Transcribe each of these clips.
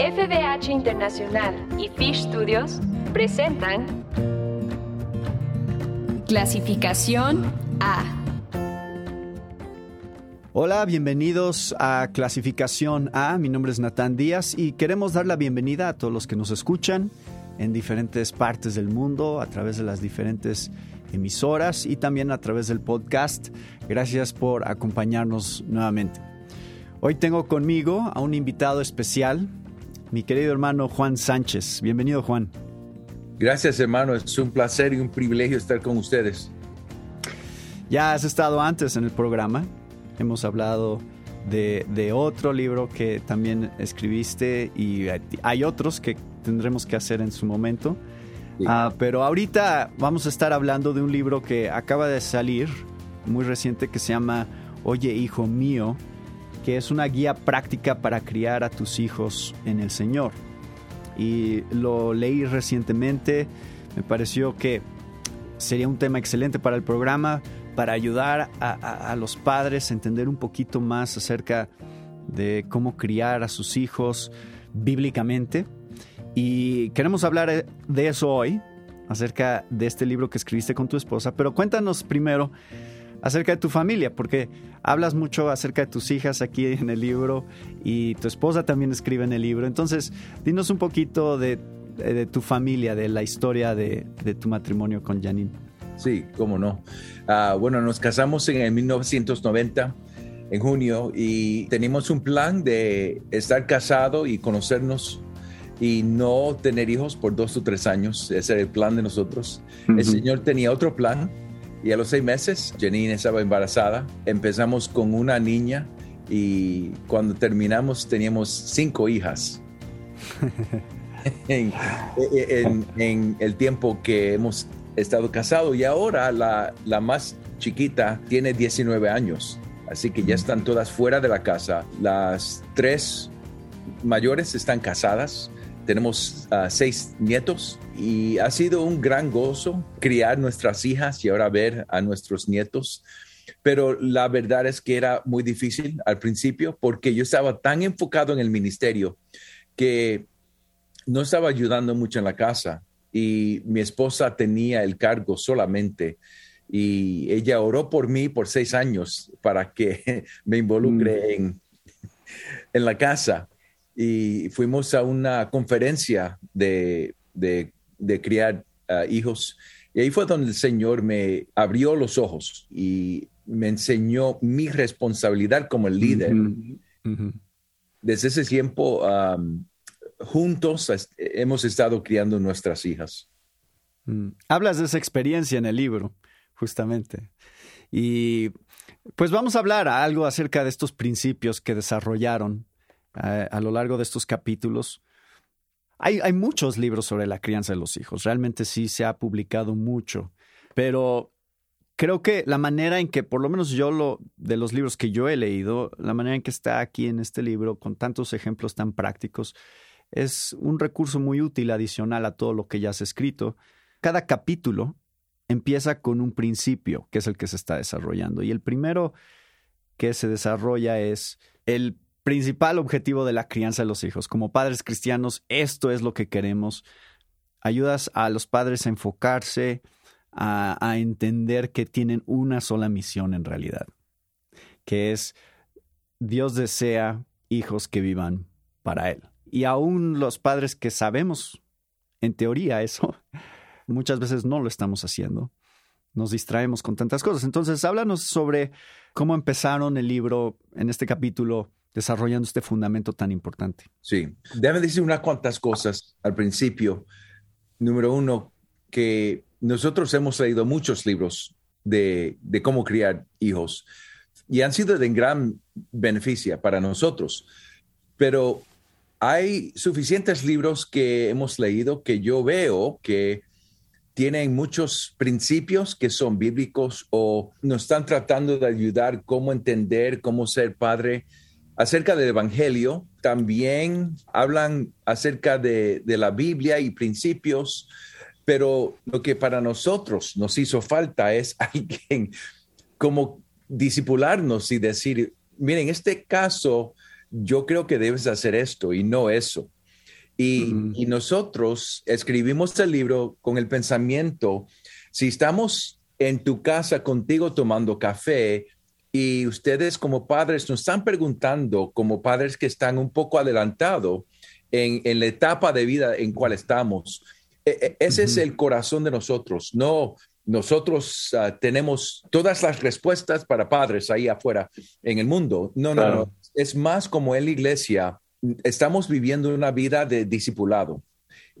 FBH Internacional y Fish Studios presentan Clasificación A. Hola, bienvenidos a Clasificación A. Mi nombre es Natán Díaz y queremos dar la bienvenida a todos los que nos escuchan en diferentes partes del mundo a través de las diferentes emisoras y también a través del podcast. Gracias por acompañarnos nuevamente. Hoy tengo conmigo a un invitado especial, mi querido hermano Juan Sánchez. Bienvenido, Juan. Gracias, hermano. Es un placer y un privilegio estar con ustedes. Ya has estado antes en el programa. Hemos hablado de, otro libro que también escribiste y hay otros que tendremos que hacer en su momento. Ah, pero ahorita vamos a estar hablando de un libro que acaba de salir, muy reciente, que se llama Oye, hijo mío, que es una guía práctica para criar a tus hijos en el Señor. Y lo leí recientemente, me pareció que sería un tema excelente para el programa, para ayudar a, los padres a entender un poquito más acerca de cómo criar a sus hijos bíblicamente. Y queremos hablar de eso hoy, acerca de este libro que escribiste con tu esposa, pero cuéntanos primero acerca de tu familia, porque hablas mucho acerca de tus hijas aquí en el libro y tu esposa también escribe en el libro. Entonces, dinos un poquito de, tu familia, de la historia de, tu matrimonio con Janine. Sí, cómo no. Ah, bueno, nos casamos en el 1990, en junio, y tenemos un plan de estar casado y conocernos y no tener hijos por dos o tres años. Ese era el plan de nosotros. El Señor tenía otro plan y a los seis meses, Janine estaba embarazada. Empezamos con una niña y cuando terminamos teníamos cinco hijas. en, el tiempo que hemos estado casados y ahora la, la más chiquita tiene 19 años, así que ya están todas fuera de la casa. Las tres mayores están casadas tenemos seis nietos y ha sido un gran gozo criar nuestras hijas y ahora ver a nuestros nietos. Pero la verdad es que era muy difícil al principio porque yo estaba tan enfocado en el ministerio que no estaba ayudando mucho en la casa y mi esposa tenía el cargo solamente y ella oró por mí por seis años para que me involucre mm. en, en la casa y fuimos a una conferencia de, criar ah, hijos. Y ahí fue donde el Señor me abrió los ojos y me enseñó mi responsabilidad como el líder. Desde ese tiempo, juntos hemos estado criando nuestras hijas. Mm. Hablas de esa experiencia en el libro, justamente. Y pues vamos a hablar algo acerca de estos principios que desarrollaron a, lo largo de estos capítulos. Hay, hay, muchos libros sobre la crianza de los hijos, realmente sí se ha publicado mucho, pero creo que la manera en que, por lo menos yo lo, de los libros que yo he leído, la manera en que está aquí en este libro, con tantos ejemplos tan prácticos, es un recurso muy útil adicional a todo lo que ya has escrito. Cada capítulo empieza con un principio, que es el que se está desarrollando, y el primero que se desarrolla es el principal objetivo de la crianza de los hijos. Como padres cristianos, esto es lo que queremos. Ayudas a los padres a enfocarse, a, entender que tienen una sola misión en realidad, que es Dios desea hijos que vivan para Él. Y aún los padres que sabemos, en teoría, eso, muchas veces no lo estamos haciendo. Nos distraemos con tantas cosas. Entonces, háblanos sobre cómo empezaron el libro en este capítulo desarrollando este fundamento tan importante. Sí, déjame decir unas cuantas cosas al principio. Número uno, que nosotros hemos leído muchos libros de, cómo criar hijos y han sido de gran beneficio para nosotros, pero hay suficientes libros que hemos leído que yo veo que tienen muchos principios que son bíblicos o nos están tratando de ayudar cómo entender, cómo ser padre acerca del Evangelio, también hablan acerca de, la Biblia y principios, pero lo que para nosotros nos hizo falta es alguien como disipularnos y decir, miren, en este caso yo creo que debes hacer esto y no eso. Y, y nosotros escribimos el libro con el pensamiento, si estamos en tu casa contigo tomando café, y ustedes como padres nos están preguntando, como padres que están un poco adelantados en, en la etapa de vida en cual estamos, e, e, ese es el corazón de nosotros. No, nosotros ah, tenemos todas las respuestas para padres ahí afuera en el mundo. No, no, no. Es más como en la iglesia, estamos viviendo una vida de discipulado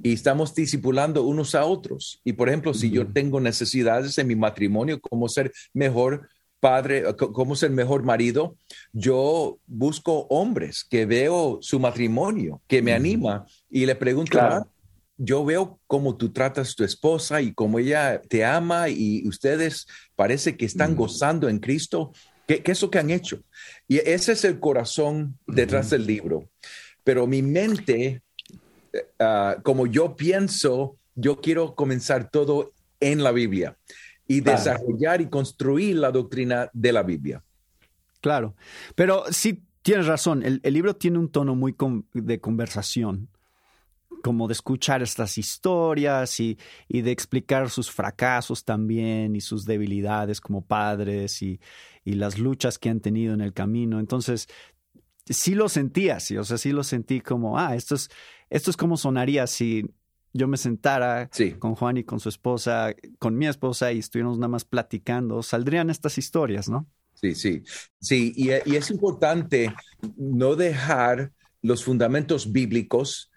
y estamos discipulando unos a otros. Y por ejemplo, si yo tengo necesidades en mi matrimonio, cómo ser mejor padre, cómo ser mejor marido, yo busco hombres que veo su matrimonio, que me anima y le pregunto, ah, yo veo cómo tú tratas a tu esposa y cómo ella te ama y ustedes parece que están gozando en Cristo. ¿Qué, es lo que han hecho? Y ese es el corazón detrás del libro. Pero mi mente, ah, como yo pienso, yo quiero comenzar todo en la Biblia y desarrollar y construir la doctrina de la Biblia. Claro, pero sí tienes razón, el, el libro tiene un tono muy de conversación como de escuchar estas historias y, de explicar sus fracasos también y sus debilidades como padres y, las luchas que han tenido en el camino. Entonces, sí lo sentí así, o sea, sí lo sentí como, ah, esto es, esto es como sonaría si yo me sentara con Juan y con su esposa, con mi esposa y estuviéramos nada más platicando, saldrían estas historias, ¿no? Sí, sí, sí, y, y es importante no dejar los fundamentos bíblicos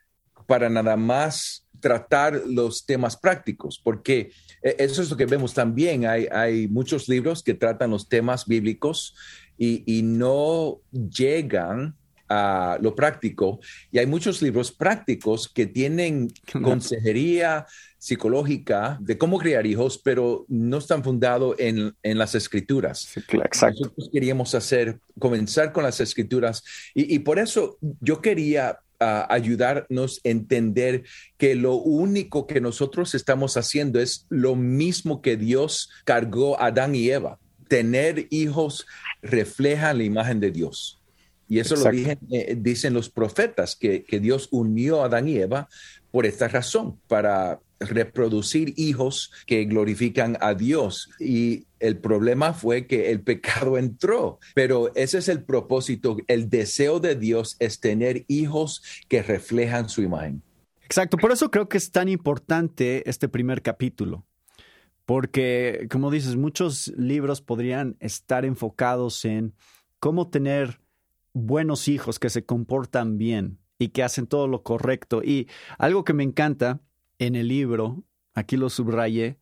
para nada más tratar los temas prácticos, porque eh, eso es lo que vemos también. Hay, hay muchos libros que tratan los temas bíblicos y, no llegan a lo práctico. Y hay muchos libros prácticos que tienen consejería psicológica de cómo criar hijos, pero no están fundados en, las escrituras. exacto. Nosotros queríamos hacer, comenzar con las escrituras y, y por eso yo quería ayudarnos a entender que lo único que nosotros estamos haciendo es lo mismo que Dios cargó a Adán y Eva. Tener hijos refleja la imagen de Dios. Y eso lo eh, dicen, los profetas, que, que Dios unió a Adán y Eva por esta razón, para reproducir hijos que glorifican a Dios. Y el problema fue que el pecado entró, pero ese es el propósito. El deseo de Dios es tener hijos que reflejan su imagen. Exacto, por eso creo que es tan importante este primer capítulo. Porque, como dices, muchos libros podrían estar enfocados en cómo tener buenos hijos que se comportan bien y que hacen todo lo correcto. Y algo que me encanta en el libro, aquí lo subrayé,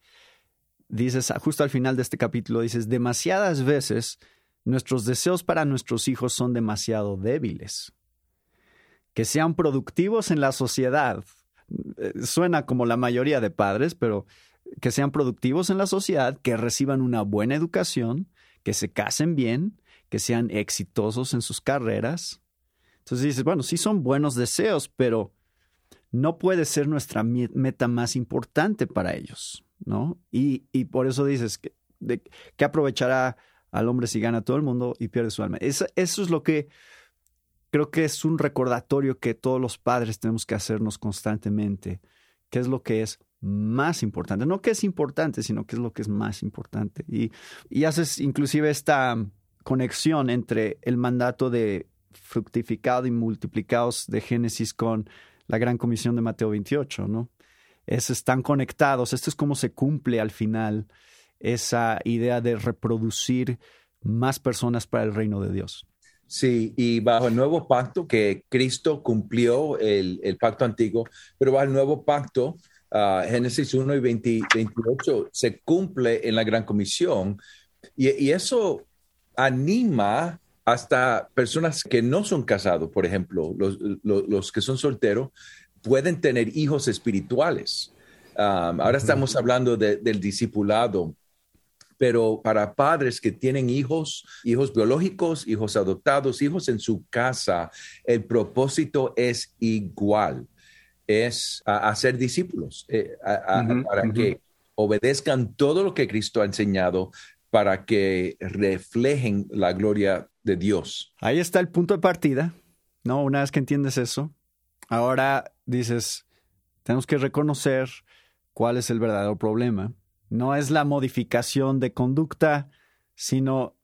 dices, justo al final de este capítulo, dices, demasiadas veces nuestros deseos para nuestros hijos son demasiado débiles. Que sean productivos en la sociedad. Eh, suena como la mayoría de padres, pero que sean productivos en la sociedad, que reciban una buena educación, que se casen bien, que sean exitosos en sus carreras. Entonces dices, bueno, sí son buenos deseos, pero no puede ser nuestra meta más importante para ellos, ¿no? Y, por eso dices que, aprovechará al hombre si gana todo el mundo y pierde su alma. eso es lo que creo que es un recordatorio que todos los padres tenemos que hacernos constantemente, qué es lo que es más importante, no que es importante, sino qué es lo que es más importante. Y, y haces inclusive esta conexión entre el mandato de fructificado y multiplicados de Génesis con la gran comisión de Mateo 28, ¿no? Es, están conectados, esto es cómo se cumple al final esa idea de reproducir más personas para el reino de Dios. Sí, y bajo el nuevo pacto que Cristo cumplió el, pacto antiguo, pero bajo el nuevo pacto, uh, Génesis 1 y 28, se cumple en la gran comisión y, eso anima hasta personas que no son casados, por ejemplo, los, que son solteros, pueden tener hijos espirituales. ahora estamos hablando del discipulado, pero para padres que tienen hijos, hijos biológicos, hijos adoptados, hijos en su casa, el propósito es igual, es hacer discípulos, eh, para que obedezcan todo lo que Cristo ha enseñado, para que reflejen la gloria de Dios. Ahí está el punto de partida, ¿no? Una vez que entiendes eso, ahora dices, tenemos que reconocer cuál es el verdadero problema. No es la modificación de conducta, sino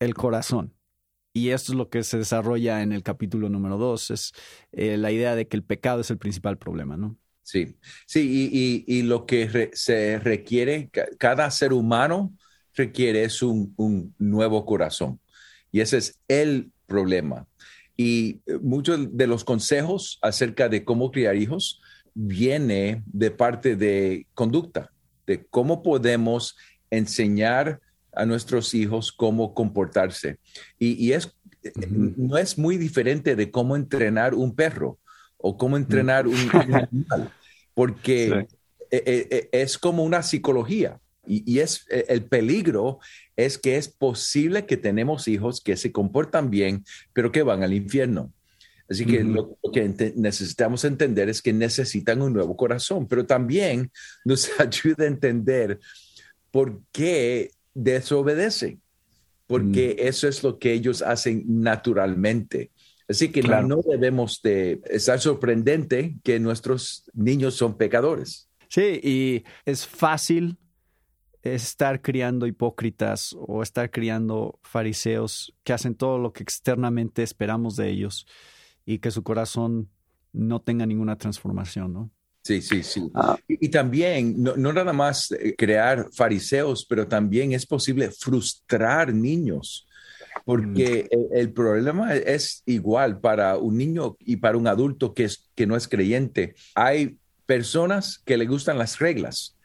el corazón. Y esto es lo que se desarrolla en el capítulo número dos, es eh, la idea de que el pecado es el principal problema, ¿no? Sí, sí, y, lo que se requiere, cada ser humano requiere es un, un, nuevo corazón. Y ese es el problema. Y eh, muchos de los consejos acerca de cómo criar hijos viene de parte de conducta, de cómo podemos enseñar a nuestros hijos cómo comportarse. Y, es, no es muy diferente de cómo entrenar un perro o cómo entrenar un, animal, porque e, e, e, es como una psicología. Y, es el peligro es que es posible que tenemos hijos que se comportan bien, pero que van al infierno. Así que lo, que necesitamos entender es que necesitan un nuevo corazón, pero también nos ayuda a entender por qué desobedecen, porque mm. eso es lo que ellos hacen naturalmente. Así que no debemos de estar sorprendente que nuestros niños son pecadores. Sí, y es fácil estar criando hipócritas o estar criando fariseos que hacen todo lo que externamente esperamos de ellos y que su corazón no tenga ninguna transformación, ¿no? Sí, sí, sí. Ah. Y, también, no, nada más eh, crear fariseos, pero también es posible frustrar niños, porque mm. el, problema es igual para un niño y para un adulto que, es, que no es creyente. Hay personas que le gustan las reglas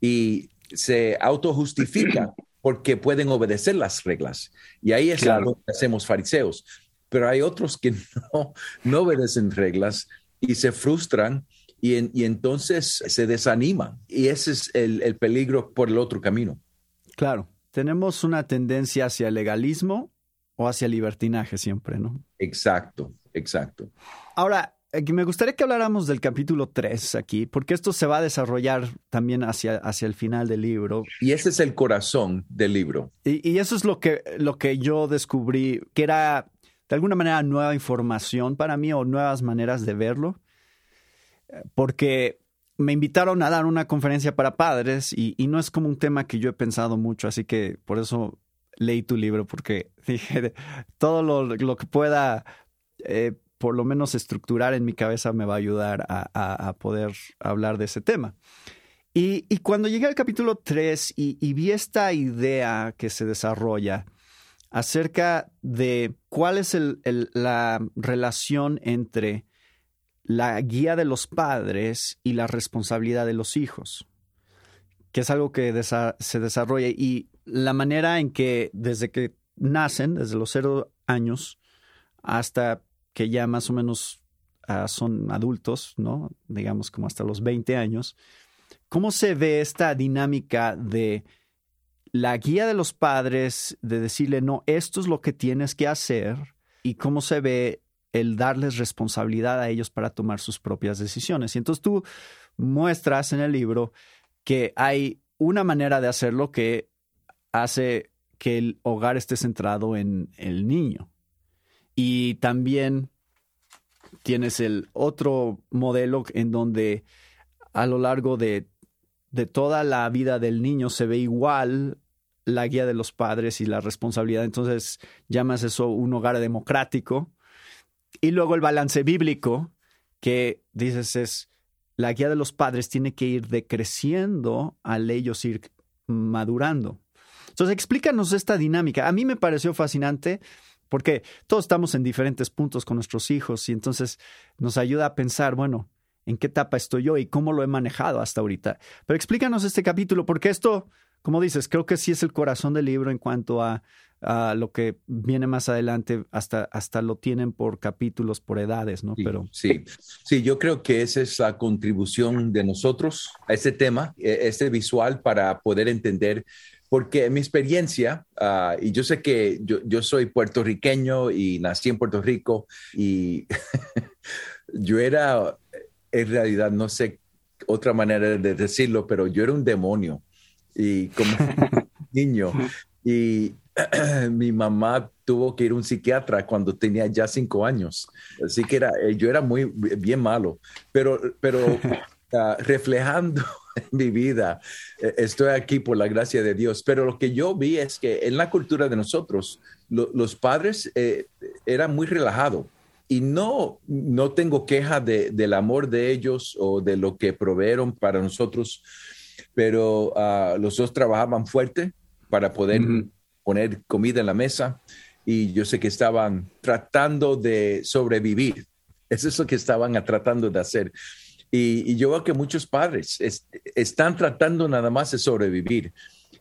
y se autojustifican porque pueden obedecer las reglas. Y ahí es que hacemos fariseos. Pero hay otros que no, no obedecen reglas y se frustran y, entonces se desanima. Y ese es el, peligro por el otro camino. Claro, tenemos una tendencia hacia el legalismo o hacia el libertinaje siempre, ¿no? Exacto, exacto. Ahora, me gustaría que habláramos del capítulo 3 aquí, porque esto se va a desarrollar también hacia, hacia el final del libro. Y ese es el corazón del libro. Y, y, eso es lo que, lo que yo descubrí, que era de alguna manera nueva información para mí o nuevas maneras de verlo porque me invitaron a dar una conferencia para padres y, no es como un tema que yo he pensado mucho, así que por eso leí tu libro, porque dije, todo lo, que pueda, eh, por lo menos estructurar en mi cabeza, me va a ayudar a, poder hablar de ese tema. Y, cuando llegué al capítulo 3 y, vi esta idea que se desarrolla acerca de cuál es la relación entre la guía de los padres y la responsabilidad de los hijos, que es algo que se desarrolla y la manera en que desde que nacen, desde los cero años hasta que ya más o menos ah, son adultos, ¿no? Digamos como hasta los 20 años, ¿cómo se ve esta dinámica de la guía de los padres, de decirle, no, esto es lo que tienes que hacer, y cómo se ve el darles responsabilidad a ellos para tomar sus propias decisiones. Y entonces tú muestras en el libro que hay una manera de hacerlo que hace que el hogar esté centrado en el niño. Y también tienes el otro modelo en donde a lo largo de, de toda la vida del niño se ve igual la guía de los padres y la responsabilidad. Entonces llamas eso un hogar democrático y luego el balance bíblico, que dices es, la guía de los padres tiene que ir decreciendo al ellos ir madurando. Entonces, explícanos esta dinámica. A mí me pareció fascinante porque todos estamos en diferentes puntos con nuestros hijos y entonces nos ayuda a pensar, bueno, ¿en qué etapa estoy yo y cómo lo he manejado hasta ahorita? Pero explícanos este capítulo porque esto, como dices, creo que sí es el corazón del libro en cuanto a lo que viene más adelante, hasta, hasta lo tienen por capítulos, por edades, ¿no? Sí, Pero... sí, sí, yo creo que esa es la contribución de nosotros a este tema, e, este visual para poder entender porque en mi experiencia, ah, y yo sé que yo, yo, soy puertorriqueño y nací en Puerto Rico, y yo era, en realidad, no sé otra manera de decirlo, pero yo era un demonio, y como niño, y mi mamá tuvo que ir a un psiquiatra cuando tenía ya cinco años. Así que era, eh, yo era muy bien malo, pero, pero uh, reflejando mi vida, eh, estoy aquí por la gracia de Dios. Pero lo que yo vi es que en la cultura de nosotros, lo, los padres eh, eran muy relajados. Y no, no tengo queja de, del amor de ellos o de lo que proveeron para nosotros, pero uh, los dos trabajaban fuerte para poder poner comida en la mesa y yo sé que estaban tratando de sobrevivir. Eso es lo que estaban tratando de hacer. Y, y yo veo que muchos padres es, están tratando nada más de sobrevivir.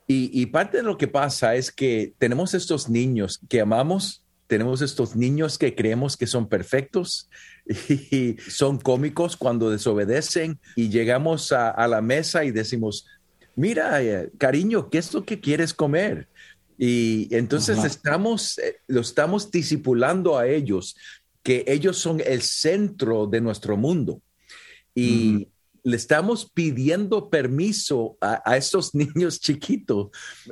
Y, y, parte de lo que pasa es que tenemos estos niños que amamos, tenemos estos niños que creemos que son perfectos y son cómicos cuando desobedecen y llegamos a, a la mesa y decimos, mira, eh, cariño, ¿qué es lo que quieres comer? Y entonces Ajá. estamos, eh, lo estamos discipulando a ellos, que ellos son el centro de nuestro mundo. Y le estamos pidiendo permiso a, a estos niños chiquitos.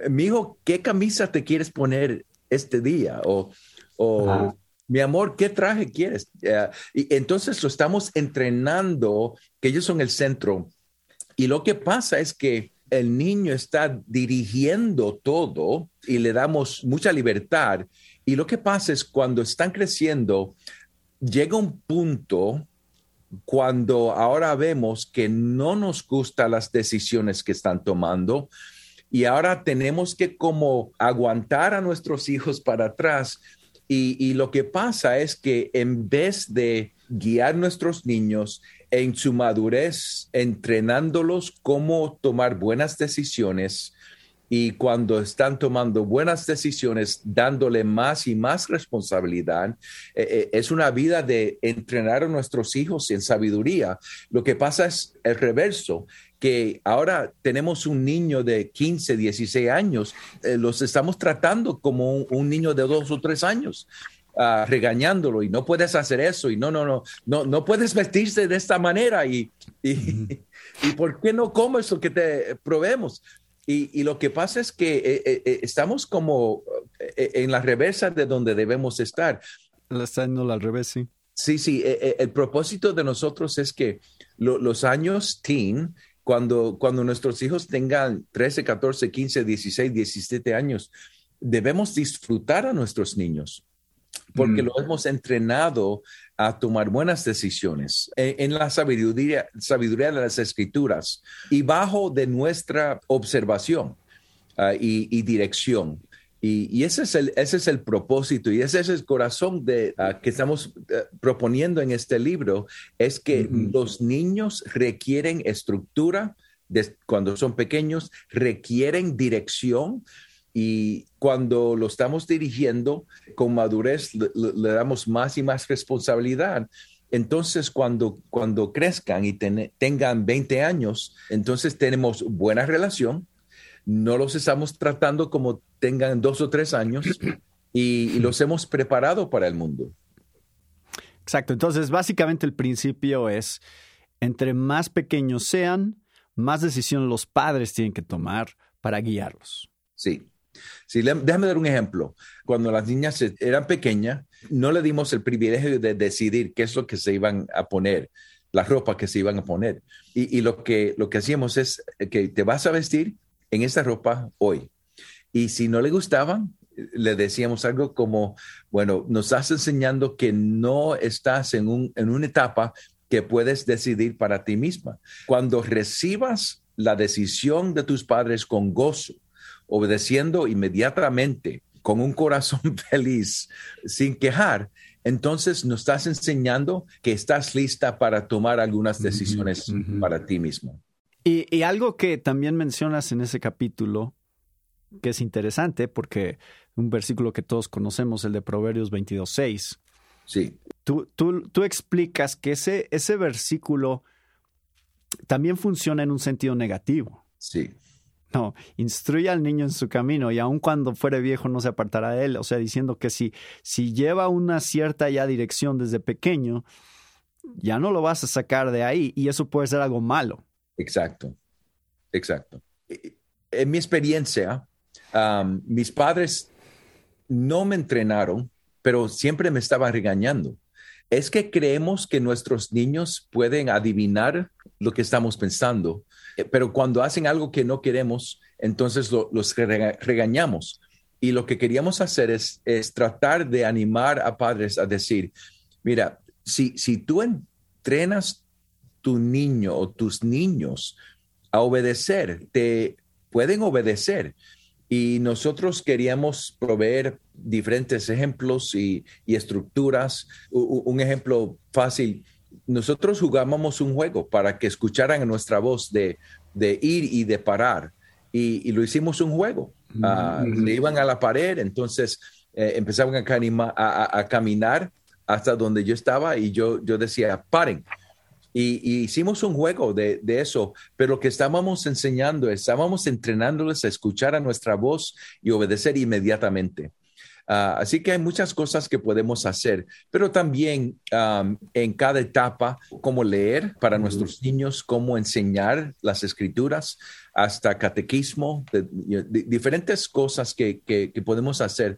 Mi hijo, ¿qué camisa te quieres poner este día? O, o mi amor, ¿qué traje quieres? Uh, y entonces lo estamos entrenando, que ellos son el centro. Y lo que pasa es que el niño está dirigiendo todo y le damos mucha libertad. Y lo que pasa es cuando están creciendo, llega un punto cuando ahora vemos que no nos gustan las decisiones que están tomando y ahora tenemos que como aguantar a nuestros hijos para atrás. Y, y lo que pasa es que en vez de guiar nuestros niños en su madurez, entrenándolos cómo tomar buenas decisiones y cuando están tomando buenas decisiones, dándole más y más responsabilidad, eh, eh, es una vida de entrenar a nuestros hijos en sabiduría. Lo que pasa es el reverso, que ahora tenemos un niño de 15, 16 años, eh, los estamos tratando como un, un niño de dos o tres años uh, regañándolo y no puedes hacer eso y no, no, no, no, no puedes vestirse de esta manera y, y, y ¿por qué no comes lo que te probemos? Y, y, lo que pasa es que eh, eh, estamos como eh, en la reversa de donde debemos estar. Estando al revés, sí. Sí, sí. el propósito de nosotros es que lo, los años teen, cuando, cuando nuestros hijos tengan 13, 14, 15, 16, 17 años, debemos disfrutar a nuestros niños porque mm. lo hemos entrenado a tomar buenas decisiones en, en la sabiduría, sabiduría, de las escrituras y bajo de nuestra observación uh, y, y, dirección. Y, y, ese, es el, ese es el propósito y ese es el corazón de, uh, que estamos uh, proponiendo en este libro, es que mm los niños requieren estructura de, cuando son pequeños, requieren dirección, y cuando lo estamos dirigiendo con madurez, le, le damos más y más responsabilidad. Entonces, cuando, cuando crezcan y ten, tengan 20 años, entonces tenemos buena relación, no los estamos tratando como tengan dos o tres años y, y los hemos preparado para el mundo. Exacto, entonces básicamente el principio es, entre más pequeños sean, más decisión los padres tienen que tomar para guiarlos. Sí. Sí, déjame dar un ejemplo. Cuando las niñas eran pequeñas, no le dimos el privilegio de decidir qué es lo que se iban a poner, la ropa que se iban a poner. Y, y lo, que, lo que hacíamos es que te vas a vestir en esta ropa hoy. Y si no le gustaban, le decíamos algo como, bueno, nos estás enseñando que no estás en, un, en una etapa que puedes decidir para ti misma. Cuando recibas la decisión de tus padres con gozo, obedeciendo inmediatamente, con un corazón feliz, sin quejar, entonces nos estás enseñando que estás lista para tomar algunas decisiones uh -huh. para ti mismo. Y, y, algo que también mencionas en ese capítulo, que es interesante, porque un versículo que todos conocemos, el de Proverbios 22.6. Sí. Tú, tú, tú explicas que ese, ese versículo también funciona en un sentido negativo. Sí. No, instruye al niño en su camino y aun cuando fuere viejo no se apartará de él. O sea, diciendo que si, si lleva una cierta ya dirección desde pequeño, ya no lo vas a sacar de ahí y eso puede ser algo malo. Exacto, exacto. En mi experiencia, um, mis padres no me entrenaron, pero siempre me estaban regañando. Es que creemos que nuestros niños pueden adivinar lo que estamos pensando, eh, pero cuando hacen algo que no queremos, entonces los regañamos. Y lo que queríamos hacer es, es, tratar de animar a padres a decir, mira, si, si tú entrenas tu niño o tus niños a obedecer, te pueden obedecer. Y nosotros queríamos proveer diferentes ejemplos y, estructuras. un ejemplo fácil, nosotros jugábamos un juego para que escucharan nuestra voz de, ir y de parar. Y, lo hicimos un juego. Mm. Ah, le iban a la pared, entonces eh, empezaban a, caminar hasta donde yo estaba y yo, yo decía, paren. Y, hicimos un juego de, eso, pero lo que estábamos enseñando, estábamos entrenándoles a escuchar a nuestra voz y obedecer inmediatamente. Ah, así que hay muchas cosas que podemos hacer, pero también en cada etapa, cómo leer para nuestros niños, cómo enseñar las escrituras, hasta catequismo, diferentes cosas que, que, podemos hacer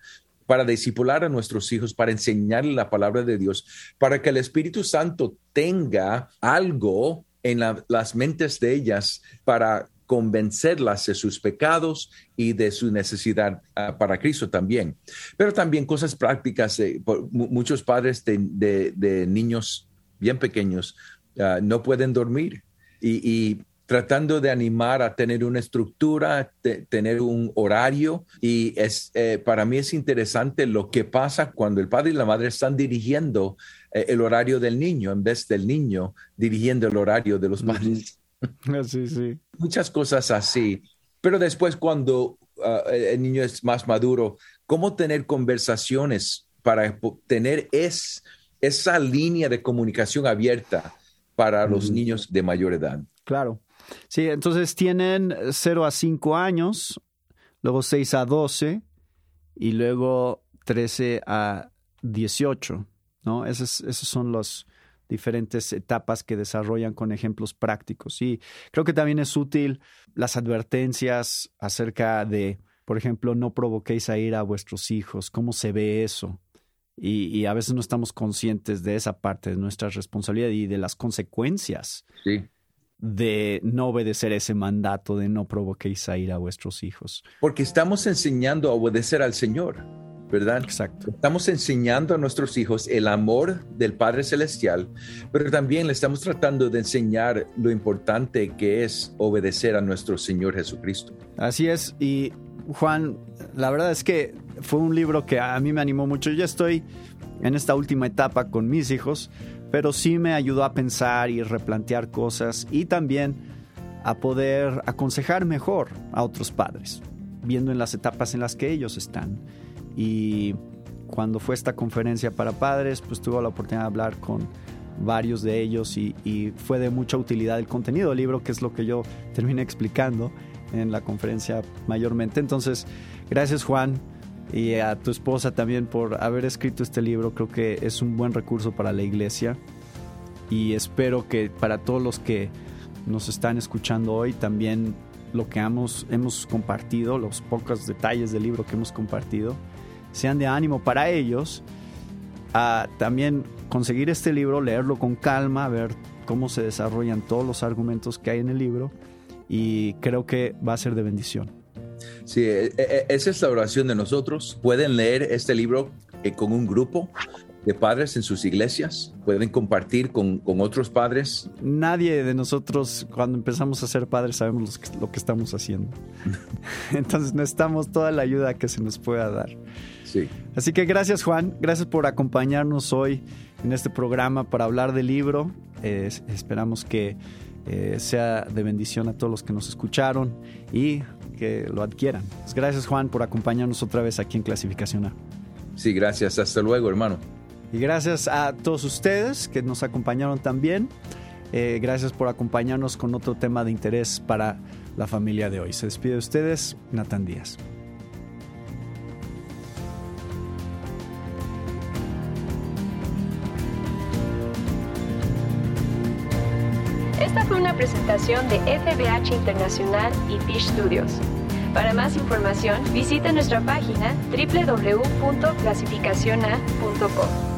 para discipular a nuestros hijos, para enseñarles la palabra de Dios, para que el Espíritu Santo tenga algo en las mentes de ellas para convencerlas de sus pecados y de su necesidad ah, para Cristo también. Pero también cosas prácticas, muchos padres de, niños bien pequeños ah, no pueden dormir y, tratando de animar a tener una estructura, tener un horario. Y es, eh, para mí es interesante lo que pasa cuando el padre y la madre están dirigiendo eh, el horario del niño en vez del niño dirigiendo el horario de los padres. Sí, sí. Muchas cosas así. Pero después cuando ah, el niño es más maduro, ¿cómo tener conversaciones para tener es, esa línea de comunicación abierta para los niños de mayor edad? Claro. Sí, entonces tienen 0 a 5 años, luego 6 a 12 y luego 13 a 18, ¿no? Esos, esos son los diferentes etapas que desarrollan con ejemplos prácticos. Y creo que también es útil las advertencias acerca de, por ejemplo, no provoquéis a ir a vuestros hijos, cómo se ve eso. Y, y, a veces no estamos conscientes de esa parte de nuestra responsabilidad y de las consecuencias sí de no obedecer ese mandato de no provoquéis a ir a vuestros hijos. Porque estamos enseñando a obedecer al Señor, ¿verdad? Exacto. Estamos enseñando a nuestros hijos el amor del Padre Celestial, pero también le estamos tratando de enseñar lo importante que es obedecer a nuestro Señor Jesucristo. Así es, y Juan, la verdad es que fue un libro que a mí me animó mucho. Yo estoy en esta última etapa con mis hijos pero sí me ayudó a pensar y replantear cosas y también a poder aconsejar mejor a otros padres, viendo en las etapas en las que ellos están. Y cuando fue esta conferencia para padres, pues tuve la oportunidad de hablar con varios de ellos y, fue de mucha utilidad el contenido del libro, que es lo que yo terminé explicando en la conferencia mayormente. Entonces, gracias Juan y a tu esposa también por haber escrito este libro. Creo que es un buen recurso para la iglesia y espero que para todos los que nos están escuchando hoy también lo que hemos, hemos compartido, los pocos detalles del libro que hemos compartido, sean de ánimo para ellos a también conseguir este libro, leerlo con calma, ver cómo se desarrollan todos los argumentos que hay en el libro y creo que va a ser de bendición. Sí, e, e, e, esa es la oración de nosotros. Pueden leer este libro eh, con un grupo de padres en sus iglesias, pueden compartir con, otros padres. Nadie de nosotros cuando empezamos a ser padres sabemos lo que, estamos haciendo. Entonces necesitamos toda la ayuda que se nos pueda dar. Sí. Así que gracias Juan, gracias por acompañarnos hoy en este programa para hablar del libro. esperamos que eh, sea de bendición a todos los que nos escucharon y que lo adquieran. Pues gracias Juan por acompañarnos otra vez aquí en Clasificación A. Sí, gracias. Hasta luego, hermano. Y gracias a todos ustedes que nos acompañaron también. Eh, gracias por acompañarnos con otro tema de interés para la familia de hoy. Se despide de ustedes, Nathan Díaz. De FBH Internacional y Fish Studios. Para más información, visita nuestra página www.clasificaciona.com.